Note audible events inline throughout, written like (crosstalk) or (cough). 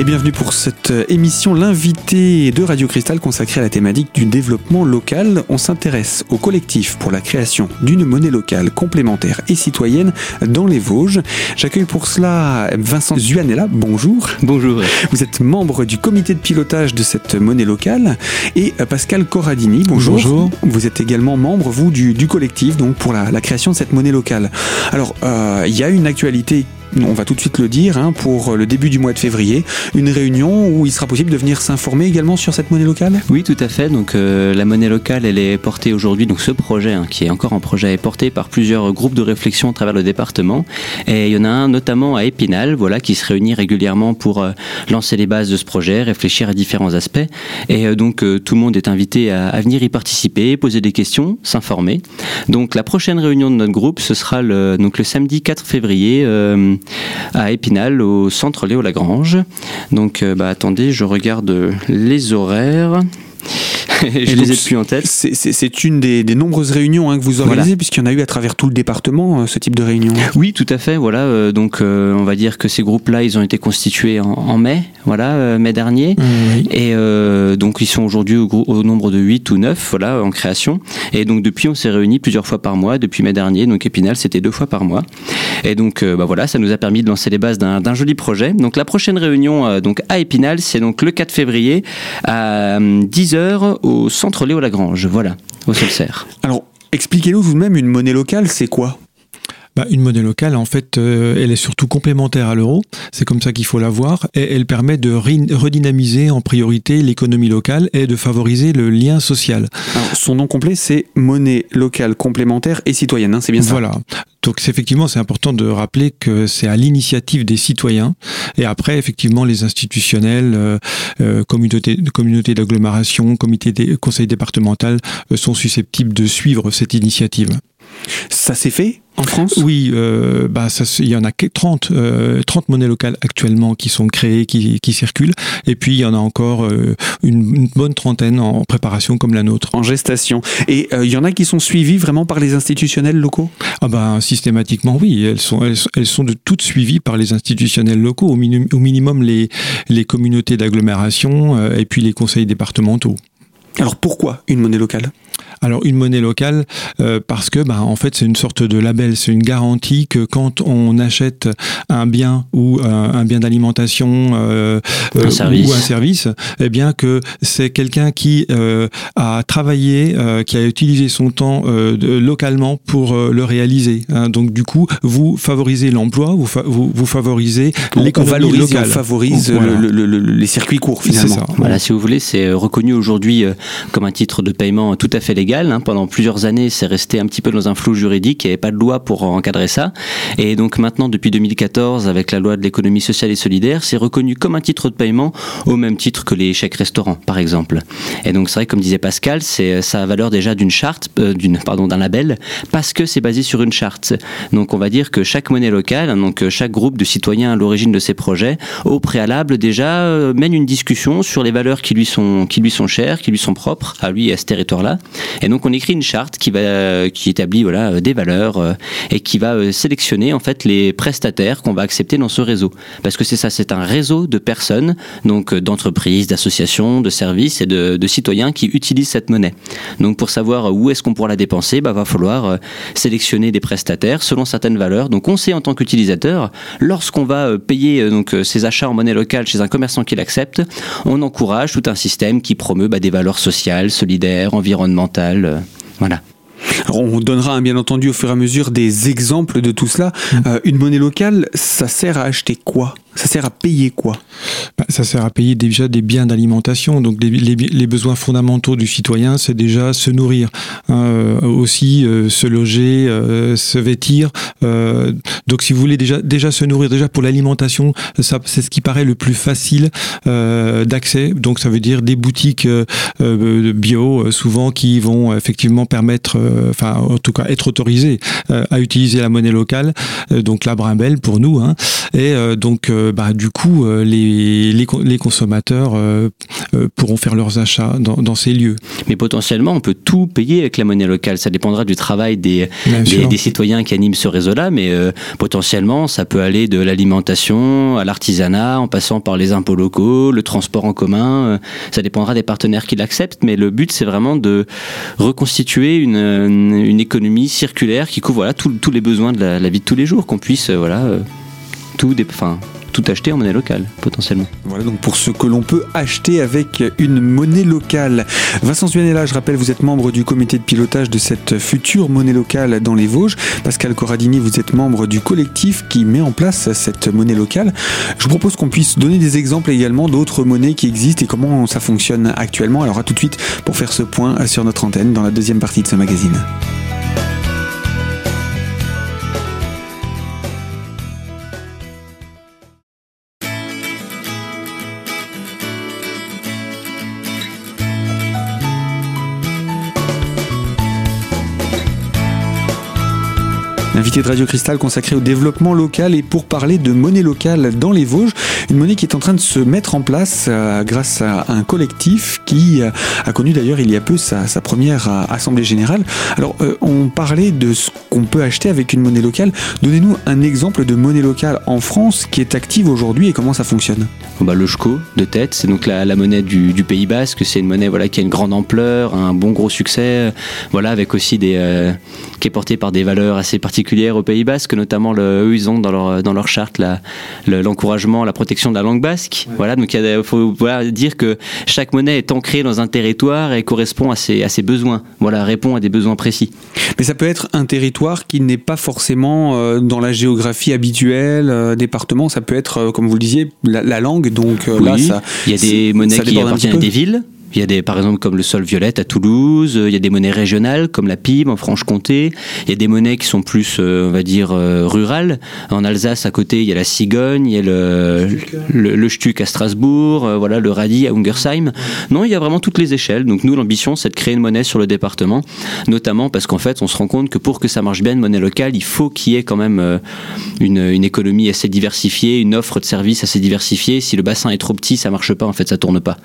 Et bienvenue pour cette émission, l'invité de Radio Cristal consacrée à la thématique du développement local. On s'intéresse au collectif pour la création d'une monnaie locale complémentaire et citoyenne dans les Vosges. J'accueille pour cela Vincent Zuanella. Bonjour. Bonjour. Vous êtes membre du comité de pilotage de cette monnaie locale et Pascal Corradini. Bonjour. Bonjour. Vous êtes également membre, vous, du, du collectif donc pour la, la, création de cette monnaie locale. Alors, euh, il y a une actualité on va tout de suite le dire, hein, pour le début du mois de février, une réunion où il sera possible de venir s'informer également sur cette monnaie locale? Oui, tout à fait. Donc euh, la monnaie locale, elle est portée aujourd'hui, donc ce projet, hein, qui est encore un projet, est porté par plusieurs groupes de réflexion à travers le département. Et il y en a un notamment à Épinal, voilà, qui se réunit régulièrement pour euh, lancer les bases de ce projet, réfléchir à différents aspects. Et euh, donc tout le monde est invité à, à, venir y participer, poser des questions, s'informer. Donc la prochaine réunion de notre groupe, ce sera le, donc, le samedi 4 février à Épinal, au centre Léo Lagrange. Donc, bah, attendez, je regarde les horaires. Je (laughs) les ai plus en tête. C'est une des, des, nombreuses réunions hein, que vous organisez, voilà. puisqu'il y en a eu à travers tout le département, euh, ce type de réunion. Oui, tout à fait. Voilà, euh, donc euh, on va dire que ces groupes-là, ils ont été constitués en, en mai, voilà, mai dernier. Mmh, et donc ils sont aujourd'hui au, au, nombre de 8 ou 9, voilà, en création. Et donc depuis, on s'est réunis plusieurs fois par mois, depuis mai dernier. Donc Épinal, c'était deux fois par mois. Et donc, bah, voilà, ça nous a permis de lancer les bases d'un joli projet. Donc la prochaine réunion, donc à Épinal, c'est donc le 4 février à 10h au centre Léo Lagrange, voilà, au Solcerre. Alors, expliquez-nous tout de même, une monnaie locale, c'est quoi? Bah, une monnaie locale, en fait, euh, elle est surtout complémentaire à l'euro. C'est comme ça qu'il faut la voir. Et elle permet de redynamiser en priorité l'économie locale et de favoriser le lien social. Alors, son nom complet, c'est monnaie locale complémentaire et citoyenne. Hein, c'est bien ça Voilà. Donc effectivement, c'est important de rappeler que c'est à l'initiative des citoyens. Et après, effectivement, les institutionnels, euh, euh, communautés communauté d'agglomération, comité des conseils départemental euh, sont susceptibles de suivre cette initiative. Ça s'est fait en France? Oui, euh, bah ça, il y en a 30, euh, 30 monnaies locales actuellement qui sont créées, qui, qui circulent, et puis il y en a encore euh, une, une, bonne trentaine en préparation comme la nôtre. En gestation. Et euh, il y en a qui sont suivies vraiment par les institutionnels locaux? Ah bah systématiquement oui, elles sont, elles, elles, sont de toutes suivies par les institutionnels locaux, au, minimum, au minimum les, les communautés d'agglomération et puis les conseils départementaux. Alors pourquoi une monnaie locale? Alors une monnaie locale euh, parce que bah, en fait c'est une sorte de label, c'est une garantie que quand on achète un bien ou euh, un bien d'alimentation euh, ou un service, eh bien que c'est quelqu'un qui a travaillé, qui a utilisé son temps de, localement pour le réaliser. Hein. Donc du coup vous favorisez l'emploi, vous, fa vous, vous, favorisez l'économie locale, on favorise voilà. le, le, le, les circuits courts finalement. Ça. Voilà, si vous voulez, c'est reconnu aujourd'hui comme un titre de paiement tout à fait légal. Hein. Pendant plusieurs années, c'est resté un petit peu dans un flou juridique. Il n'y avait pas de loi pour encadrer ça. Et donc maintenant, depuis 2014, avec la loi de l'économie sociale et solidaire, c'est reconnu comme un titre de paiement au même titre que les chèques restaurants, par exemple. Et donc c'est vrai, comme disait Pascal, c'est ça a valeur déjà d'une charte, euh, d'une pardon, d'un label, parce que c'est basé sur une charte. Donc on va dire que chaque monnaie locale, donc chaque groupe de citoyens à l'origine de ces projets, au préalable déjà euh, mène une discussion sur les valeurs qui lui sont qui lui sont chères, qui lui sont propres à lui et à ce territoire-là. Et donc on écrit une charte qui va qui établit voilà des valeurs euh, et qui va euh, sélectionner en fait les prestataires qu'on va accepter dans ce réseau. Parce que c'est ça, c'est un réseau de personnes, donc euh, d'entreprises, d'associations, de services et de, de, citoyens qui utilisent cette monnaie. Donc pour savoir où est-ce qu'on pourra la dépenser, bah va falloir sélectionner des prestataires selon certaines valeurs. Donc on sait en tant qu'utilisateur, lorsqu'on va payer donc ses achats en monnaie locale chez un commerçant qui l'accepte, on encourage tout un système qui promeut bah, des valeurs sociales, solidaires, environnementales euh, on donnera bien entendu au fur et à mesure des exemples de tout cela. Euh, une monnaie locale, ça sert à acheter quoi? Ça sert à payer quoi bah, Ça sert à payer déjà des biens d'alimentation. Donc les, besoins fondamentaux du citoyen, c'est déjà se nourrir, euh, aussi euh, se loger, euh, se vêtir. Donc si vous voulez déjà se nourrir, déjà pour l'alimentation, c'est ce qui paraît le plus facile d'accès. Donc ça veut dire des boutiques bio, souvent qui vont effectivement permettre, enfin en tout cas être autorisées à utiliser la monnaie locale. donc la brimbelle pour nous. Hein, et donc bah, du coup, les, les, consommateurs pourront faire leurs achats dans, ces lieux. Mais potentiellement, on peut tout payer avec la monnaie locale. Ça dépendra du travail des, des, citoyens qui animent ce réseau-là, mais potentiellement, ça peut aller de l'alimentation à l'artisanat, en passant par les impôts locaux, le transport en commun. ça dépendra des partenaires qui l'acceptent, mais le but, c'est vraiment de reconstituer une, une économie circulaire qui couvre voilà, tous les besoins de la, vie de tous les jours, qu'on puisse voilà, tout, enfin, tout acheter en monnaie locale, potentiellement. Voilà donc pour ce que l'on peut acheter avec une monnaie locale. Vincent Zuanella, je rappelle, vous êtes membre du comité de pilotage de cette future monnaie locale dans les Vosges. Pascal Corradini, vous êtes membre du collectif qui met en place cette monnaie locale. Je vous propose qu'on puisse donner des exemples également d'autres monnaies qui existent et comment ça fonctionne actuellement. Alors à tout de suite pour faire ce point sur notre antenne dans la deuxième partie de ce magazine. Invité de Radio Cristal consacré au développement local et pour parler de monnaie locale dans les Vosges, une monnaie qui est en train de se mettre en place euh, grâce à un collectif qui euh, a connu d'ailleurs il y a peu sa, première euh, assemblée générale. Alors on parlait de ce qu'on peut acheter avec une monnaie locale. Donnez-nous un exemple de monnaie locale en France qui est active aujourd'hui et comment ça fonctionne. Bah, le SCO de tête, c'est donc la, monnaie du, Pays Basque, c'est une monnaie voilà, qui a une grande ampleur, un bon gros succès, voilà, avec aussi des, qui est portée par des valeurs assez particulières au Pays Basque, notamment le, eux, ils ont dans leur, dans leur charte l'encouragement, la, protection de la langue basque. Voilà, donc il faut dire que chaque monnaie est ancrée dans un territoire et correspond à ses, à ses besoins. Voilà, répond à des besoins précis. Mais ça peut être un territoire qui n'est pas forcément euh, dans la géographie habituelle, euh, département. Ça peut être, euh, comme vous le disiez, la, langue. Donc là, ça, il y a des monnaies qui appartiennent à des villes. Il y a des, par exemple, comme le sol violette à Toulouse. Il y a des monnaies régionales comme la PIB en Franche-Comté. Il y a des monnaies qui sont plus, euh, on va dire, euh, rurales. En Alsace, à côté, il y a la cigogne, il y a le, le, le Stuck à Strasbourg, euh, voilà, le radis à Ungersheim. Non, il y a vraiment toutes les échelles. Donc nous, l'ambition, c'est de créer une monnaie sur le département, notamment parce qu'en fait, on se rend compte que pour que ça marche bien, une monnaie locale, il faut qu'il y ait quand même une, une économie assez diversifiée, une offre de services assez diversifiée. Si le bassin est trop petit, ça marche pas. En fait, ça tourne pas.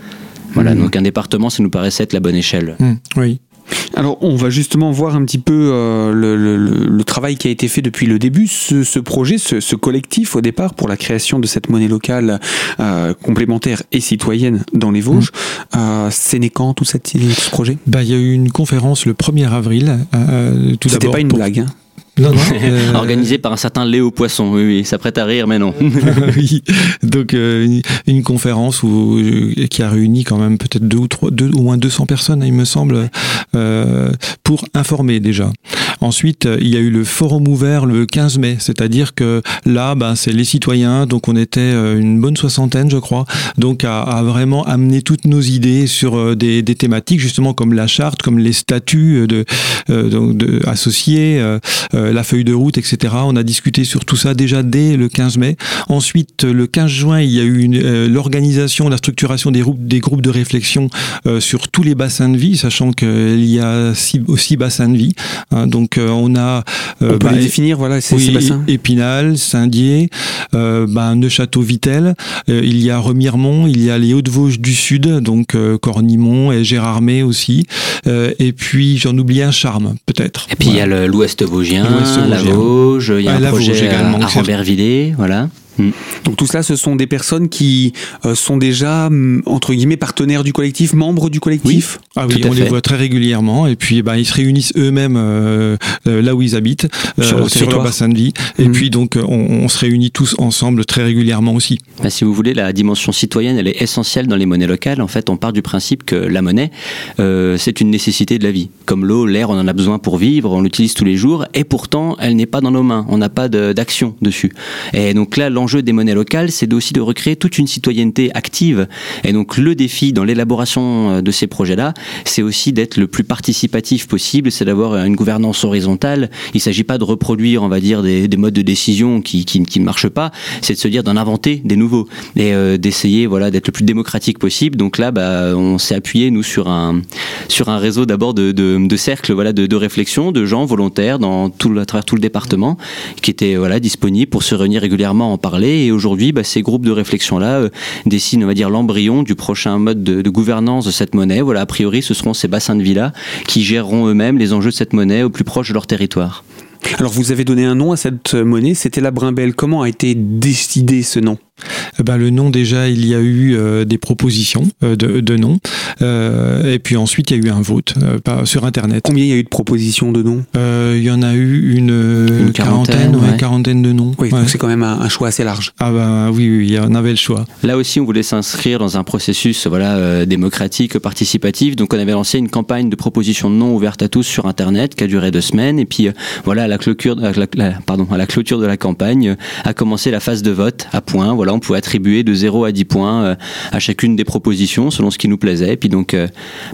Voilà, hmm. donc un département, ça nous paraissait être la bonne échelle. Hmm. oui. Alors, on va justement voir un petit peu euh, le, travail qui a été fait depuis le début, ce, projet, ce, collectif au départ pour la création de cette monnaie locale euh, complémentaire et citoyenne dans les Vosges. Mmh. Euh, C'est né quand tout, cette, ce projet? Bah, Il y a eu une conférence le 1er avril. tout C'était pas une blague. Hein. Non, non, (laughs) euh, Organisé par un certain Léo Poisson, oui, oui, ça prête à rire, mais non. (laughs) oui, donc euh, une conférence où, euh, qui a réuni quand même peut-être deux ou trois, deux, au moins 200 personnes, il me semble, pour informer déjà. Ensuite, il y a eu le forum ouvert le 15 mai, c'est-à-dire que là, ben, c'est les citoyens, donc on était une bonne soixantaine, je crois, donc à, à vraiment amener toutes nos idées sur des, des, thématiques, justement comme la charte, comme les statuts de, de associés. Euh, la feuille de route, etc. On a discuté sur tout ça déjà dès le 15 mai. Ensuite, le 15 juin, il y a eu euh, l'organisation, la structuration des groupes, des groupes de réflexion euh, sur tous les bassins de vie, sachant qu'il y a aussi bassins de vie. Hein. donc, on a... on peut bah, les définir, voilà, ces, bassins Épinal, Saint-Dié, bah, Neuchâteau-Vitel, il y a Remiremont, il y a les Hauts-de-Vosges du Sud, donc Cornimont et Gérardmer aussi. et puis, j'en oublie un, Charme, peut-être. Et puis, il y a l'Ouest Vosgien, la Vosges, il y a un projet à, à voilà. Hmm. Donc tout cela, ce sont des personnes qui euh, sont déjà hmm, entre guillemets partenaires du collectif, membres du collectif? Oui. Ah oui, on les voit très régulièrement et puis bah, ils se réunissent eux-mêmes euh, euh, là où ils habitent, sur, leur, bassin de vie. Et hmm. puis donc on, se réunit tous ensemble très régulièrement aussi. Bah, si vous voulez, la dimension citoyenne, elle est essentielle dans les monnaies locales. En fait, on part du principe que la monnaie, c'est une nécessité de la vie. Comme l'eau, l'air, on en a besoin pour vivre, on l'utilise tous les jours, et pourtant, elle n'est pas dans nos mains. On n'a pas d'action dessus. Et donc là, l'enjeu des monnaies locales, c'est aussi de recréer toute une citoyenneté active. Et donc le défi dans l'élaboration euh, de ces projets-là, c'est aussi d'être le plus participatif possible, c'est d'avoir une gouvernance horizontale. Il ne s'agit pas de reproduire, on va dire, des, modes de décision qui, qui, ne marchent pas, c'est de se dire d'en inventer des nouveaux et euh, d'essayer voilà, d'être le plus démocratique possible. Donc là, bah, on s'est appuyé, nous, sur un, sur un réseau d'abord de, de, cercles voilà, de, de réflexion, de gens volontaires dans tout, à travers tout le département qui étaient voilà, disponibles pour se réunir régulièrement en parler Et aujourd'hui, bah, ces groupes de réflexion-là dessinent, on va dire, l'embryon du prochain mode de, gouvernance de cette monnaie. Voilà, a priori, ce seront ces bassins de villas qui géreront eux-mêmes les enjeux de cette monnaie au plus proche de leur territoire. Alors vous avez donné un nom à cette monnaie, c'était la Brimbelle. Comment a été décidé ce nom? Ben, le nom déjà, il y a eu euh, des propositions euh, de, de noms, euh, et puis ensuite il y a eu un vote sur Internet. Combien il y a eu de propositions de noms? Il y en a eu une, quarantaine, ouais. quarantaine de noms. Oui, donc c'est quand même un, choix assez large. Ah ben oui, oui, il y en avait le choix. Là aussi, on voulait s'inscrire dans un processus voilà démocratique, participatif. Donc on avait lancé une campagne de propositions de noms ouverte à tous sur Internet qui a duré deux semaines, et puis voilà à la clôture, pardon, à la clôture de la campagne a commencé la phase de vote à point. Voilà, on pouvait attribuer de 0 à 10 points euh, à chacune des propositions selon ce qui nous plaisait. Et puis donc, euh,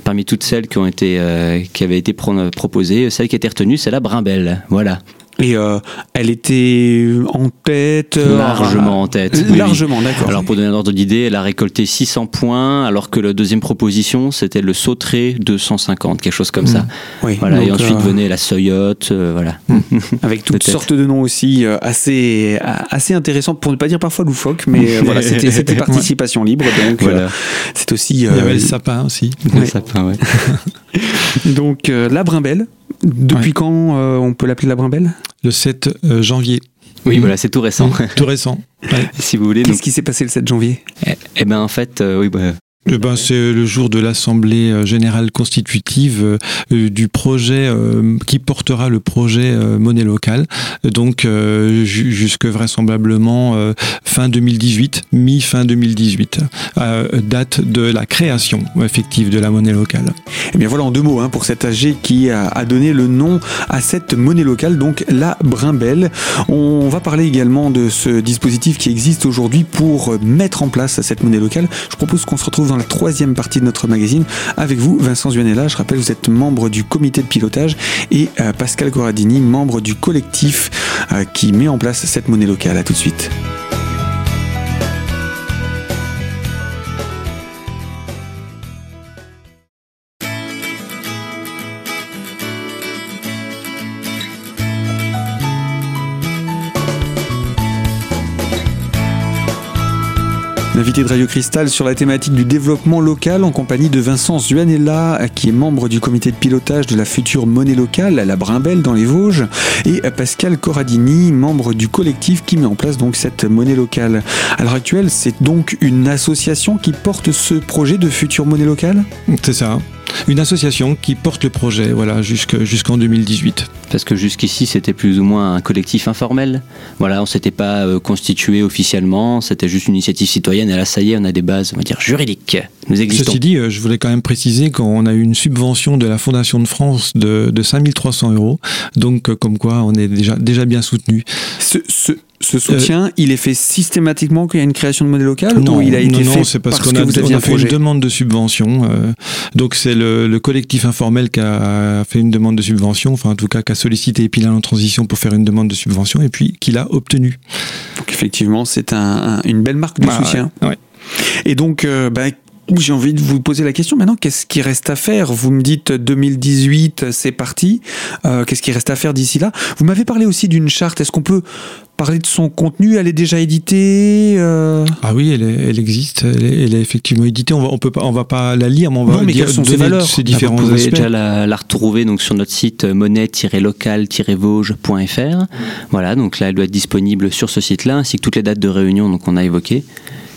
parmi toutes celles qui ont été, euh, qui avaient été proposées, celle qui été retenue, c'est la Brimbelle. Voilà. Et euh, elle était en tête euh, Largement en tête. largement, d'accord. Alors pour donner un ordre d'idée, elle a récolté 600 points, alors que la deuxième proposition, c'était le sauteré 250, quelque chose comme ça. Mmh. Oui, voilà, et ensuite euh, venait la soyotte, voilà. Mmh. (laughs) Avec toutes sortes de noms aussi assez, assez intéressants, pour ne pas dire parfois loufoques, mais voilà, (laughs) c'était participation libre, donc voilà. c'est aussi... Il y avait le sapin aussi. Le sapin, ouais. (laughs) donc la brimbelle, depuis quand on peut l'appeler la brimbelle? Le 7 euh, janvier. Oui, voilà, c'est tout récent. tout récent. (laughs) si vous voulez. Qu'est-ce qui s'est passé le 7 janvier? Eh, eh ben, en fait, euh, oui, bah, eh ben, c'est le jour de l'Assemblée euh, générale constitutive euh, euh, du projet qui portera le projet monnaie locale. Donc jusque vraisemblablement fin 2018, mi-fin 2018, date de la création effective de la monnaie locale. Et eh bien voilà en deux mots hein, pour cet AG qui a, a, donné le nom à cette monnaie locale, donc la Brimbelle. On va parler également de ce dispositif qui existe aujourd'hui pour mettre en place cette monnaie locale. Je propose qu'on se retrouve dans la troisième partie de notre magazine avec vous, Vincent Zuanella. Je rappelle, vous êtes membre du comité de pilotage et euh, Pascal Corradini, membre du collectif euh, qui met en place cette monnaie locale. À tout de suite. Invité de Radio Cristal sur la thématique du développement local en compagnie de Vincent Zuanella, qui est membre du comité de pilotage de la future monnaie locale à la Brimbelle dans les Vosges, et Pascal Corradini, membre du collectif qui met en place donc cette monnaie locale. À l'heure actuelle, c'est donc une association qui porte ce projet de future monnaie locale? C'est ça une association qui porte le projet voilà, jusqu'en 2018. Parce que jusqu'ici, c'était plus ou moins un collectif informel. Voilà, on ne s'était pas euh, constitué officiellement, c'était juste une initiative citoyenne. Et là, ça y est, on a des bases, on va dire, juridiques. Nous existons. Ceci dit, euh, je voulais quand même préciser qu'on a eu une subvention de la Fondation de France de, de 5300 euros. Donc, euh, comme quoi, on est déjà, déjà bien soutenu. Ce, ce, ce soutien, euh, il est fait systématiquement qu'il y a une création de monnaie locale non, ou il a été non, fait c'est parce, qu'on a, on a fait une demande de subvention. Euh, donc c'est le, le, collectif informel qui a fait une demande de subvention, enfin en tout cas qui a sollicité Epilin en transition pour faire une demande de subvention et puis qui l'a obtenu. Donc effectivement, c'est un, une belle marque de bah, soutien. Ouais, ouais. Et donc, euh, bah, j'ai envie de vous poser la question maintenant, qu'est-ce qui reste à faire? Vous me dites 2018, c'est parti. Euh, qu'est-ce qui reste à faire d'ici là? Vous m'avez parlé aussi d'une charte. Est-ce qu'on peut parler de son contenu? Elle est déjà éditée euh... Ah oui, elle, est, elle existe. Elle est, elle est, effectivement éditée. On va, on peut pas, on va pas la lire, mais on va non, mais dire, quelles sont ses valeurs? ces différents Vous pouvez aspects. déjà la, la, retrouver donc sur notre site monnaie-local-vosges.fr. Voilà, donc là, elle doit être disponible sur ce site-là, ainsi que toutes les dates de réunion donc on a évoquées.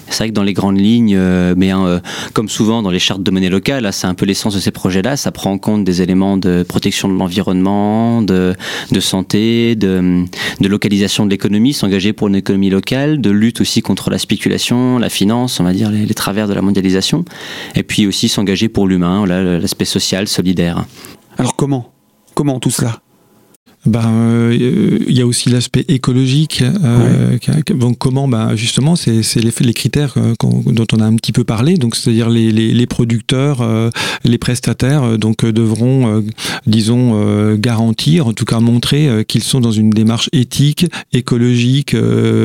C'est vrai que dans les grandes lignes, euh, mais hein, euh, comme souvent dans les chartes de monnaie locale, c'est un peu l'essence de ces projets-là. Ça prend en compte des éléments de protection de l'environnement, de, de, santé, de, de localisation de l'économie, s'engager pour une économie locale, de lutte aussi contre la spéculation, la finance, on va dire les, les travers de la mondialisation, et puis aussi s'engager pour l'humain, l'aspect social, solidaire. Alors comment? Comment tout cela? Ben, euh, il y a aussi l'aspect écologique. Euh, ouais. Donc comment ben, Justement, c'est les, les, critères dont on a un petit peu parlé. Donc c'est-à-dire les, les, les, producteurs, euh, les prestataires, donc devront, disons, garantir, en tout cas montrer qu'ils sont dans une démarche éthique, écologique,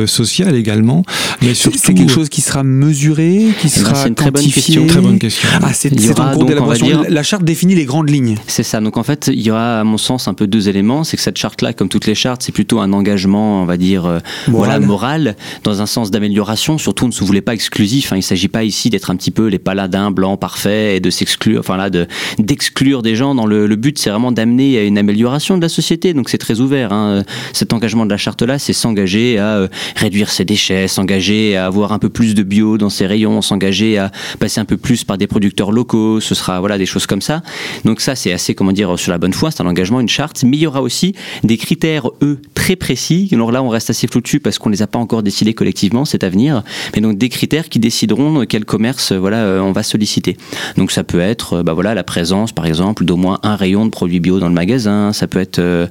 sociale également. Mais surtout, c'est quelque chose qui sera mesuré, qui sera ben, une très bonne question. Très bonne question. Ah, c'est en cours d'élaboration. La charte définit les grandes lignes. C'est ça. Donc en fait, il y aura, à mon sens, un peu deux éléments. C'est que cette charte-là, comme toutes les chartes, c'est plutôt un engagement, on va dire, euh, Moral. voilà, moral, dans un sens d'amélioration. Surtout, on ne se voulait pas exclusif. Hein. Il ne s'agit pas ici d'être un petit peu les paladins blancs parfaits et de s'exclure, enfin là, de d'exclure des gens. Dans le, le but, c'est vraiment d'amener à une amélioration de la société. Donc c'est très ouvert. Hein. Cet engagement de la charte-là, c'est s'engager à euh, réduire ses déchets, s'engager à avoir un peu plus de bio dans ses rayons, s'engager à passer un peu plus par des producteurs locaux. Ce sera voilà des choses comme ça. Donc ça, c'est assez comment dire sur la bonne foi. C'est un engagement, une charte. Mais il y aura aussi des critères eux très précis. Alors là, on reste assez flou dessus parce qu'on les a pas encore décidés collectivement. C'est à venir. Mais donc des critères qui décideront quel commerce voilà euh, on va solliciter. Donc ça peut être euh, bah voilà la présence par exemple d'au moins un rayon de produits bio dans le magasin. Ça peut être euh,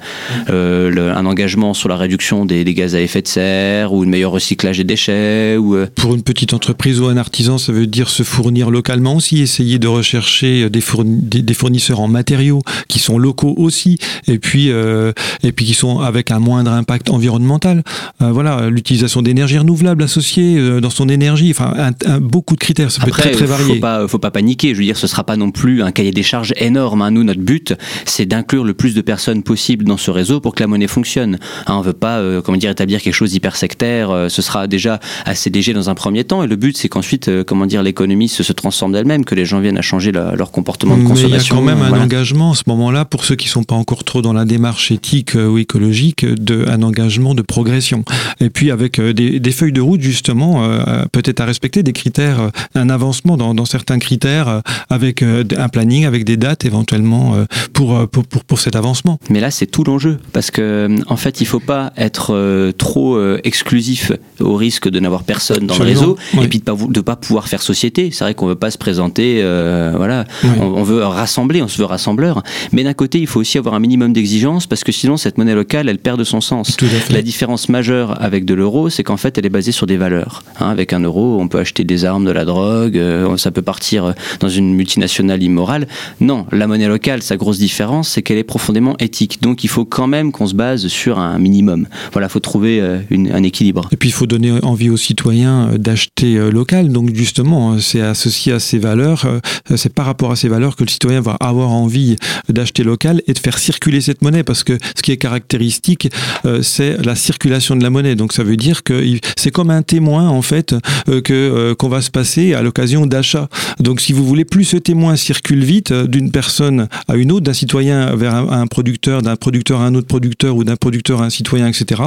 euh, un engagement sur la réduction des, gaz à effet de serre ou une meilleure recyclage des déchets ou euh, Pour une petite entreprise ou un artisan, ça veut dire se fournir localement aussi, essayer de rechercher des, fourni- des- des fournisseurs en matériaux qui sont locaux aussi, et puis euh, et puis qui sont avec un moindre impact environnemental. Euh, voilà, l'utilisation d'énergie renouvelable associée euh, dans son énergie, enfin un- un- beaucoup de critères, ça peut être très très varié. Faut pas, faut pas paniquer. Je veux dire, ce sera pas non plus un cahier des charges énorme. hein. Nous, notre but, c'est d'inclure le plus de personnes possible dans ce réseau pour que la monnaie fonctionne. Hein, on veut pas, euh, comment dire, établir quelque chose d'hyper sectaire. Ce sera déjà assez léger dans un premier temps. Et le but, c'est qu'ensuite, comment dire, l'économie se, se transforme d'elle-même, que les gens viennent à changer leur, leur comportement de Mais il y a consommation. quand même un engagement à ce moment-là, pour ceux qui sont pas encore trop dans la démarche éthique euh, ou écologique, de, un engagement de progression. Et puis avec euh, des, des feuilles de route, justement, euh, peut-être à respecter des critères, un avancement dans, dans certains critères, avec un planning, avec des dates éventuellement pour, pour, pour, pour cet avancement. Mais là, c'est tout l'enjeu. Parce que, en fait, il faut pas être trop exclusif au risque de n'avoir personne dans le réseau Oui. et puis de pas, vou- de pas pouvoir faire société. C'est vrai qu'on veut pas se présenter, euh, voilà. Oui. On, on veut rassembler, on se veut rassembleur. Mais d'un côté, il faut aussi avoir un minimum d'exigence parce que sinon, cette monnaie locale, elle perd de son sens. La différence majeure avec de l'euro, c'est qu'en fait, elle est basée sur des valeurs. Hein, avec un euro, on peut acheter des armes, de la drogue, euh, ça peut partir dans une multinationale immorale. Non, la monnaie locale, sa grosse différence, c'est qu'elle est profondément éthique. Donc, il faut quand même qu'on se base sur un minimum. Voilà, faut trouver euh, une- un équilibre. Et puis il faut donner envie aux citoyens euh, d'acheter euh, local. Donc justement, euh, c'est associé à ces valeurs. euh, C'est par rapport à ces valeurs que le citoyen va avoir envie d'acheter local et de faire circuler cette monnaie. Parce que ce qui est caractéristique, euh, c'est la circulation de la monnaie. Donc ça veut dire que c'est comme un témoin en fait euh, que euh, qu'on va se passer à l'occasion d'achat. Donc si vous voulez, plus ce témoin circule vite euh, d'une personne à une autre, d'un citoyen vers un, un producteur, d'un producteur à un autre producteur ou d'un producteur à un citoyen, etc.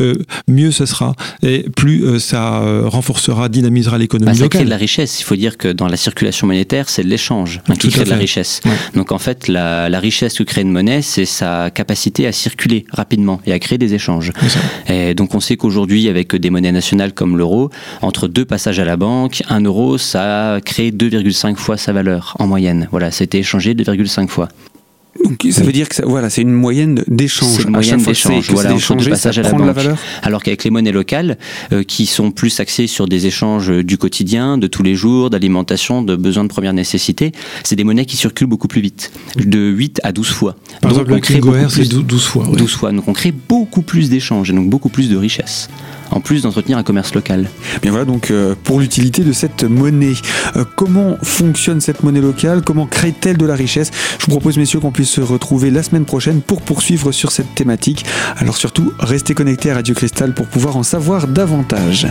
euh, mieux ce sera et plus euh, ça renforcera, dynamisera l'économie Bah, ça crée locale. de la richesse. Il faut dire que dans la circulation monétaire, c'est l'échange hein, qui à crée de la richesse. Ouais. Donc en fait, la, la richesse que crée une monnaie, c'est sa capacité à circuler rapidement et à créer des échanges. Et donc on sait qu'aujourd'hui, avec des monnaies nationales comme l'euro, entre deux passages à la banque, un euro, ça crée 2,5 fois sa valeur en moyenne. Voilà, été échangé 2,5 fois. Donc ça veut dire que ça- voilà, c'est une moyenne d'échange. C'est une moyenne d'échange, voilà, passages ça à la de banque. valeur. Alors qu'avec les monnaies locales, euh, qui sont plus axées sur des échanges du quotidien, de tous les jours, d'alimentation, de besoins de première nécessité, c'est des monnaies qui circulent beaucoup plus vite, de 8 à 12 fois. Par Donc exemple, le c'est plus- 12 12 fois. ouais. 12 fois. Donc on crée beaucoup plus d'échanges et donc beaucoup plus de richesses, en plus d'entretenir un commerce local. Bien voilà donc euh, pour l'utilité de cette monnaie. Euh, comment fonctionne cette monnaie locale? Comment crée-t-elle de la richesse? Je vous propose messieurs qu'on puisse se retrouver la semaine prochaine pour poursuivre sur cette thématique. Alors surtout, restez connectés à Radio Cristal pour pouvoir en savoir davantage.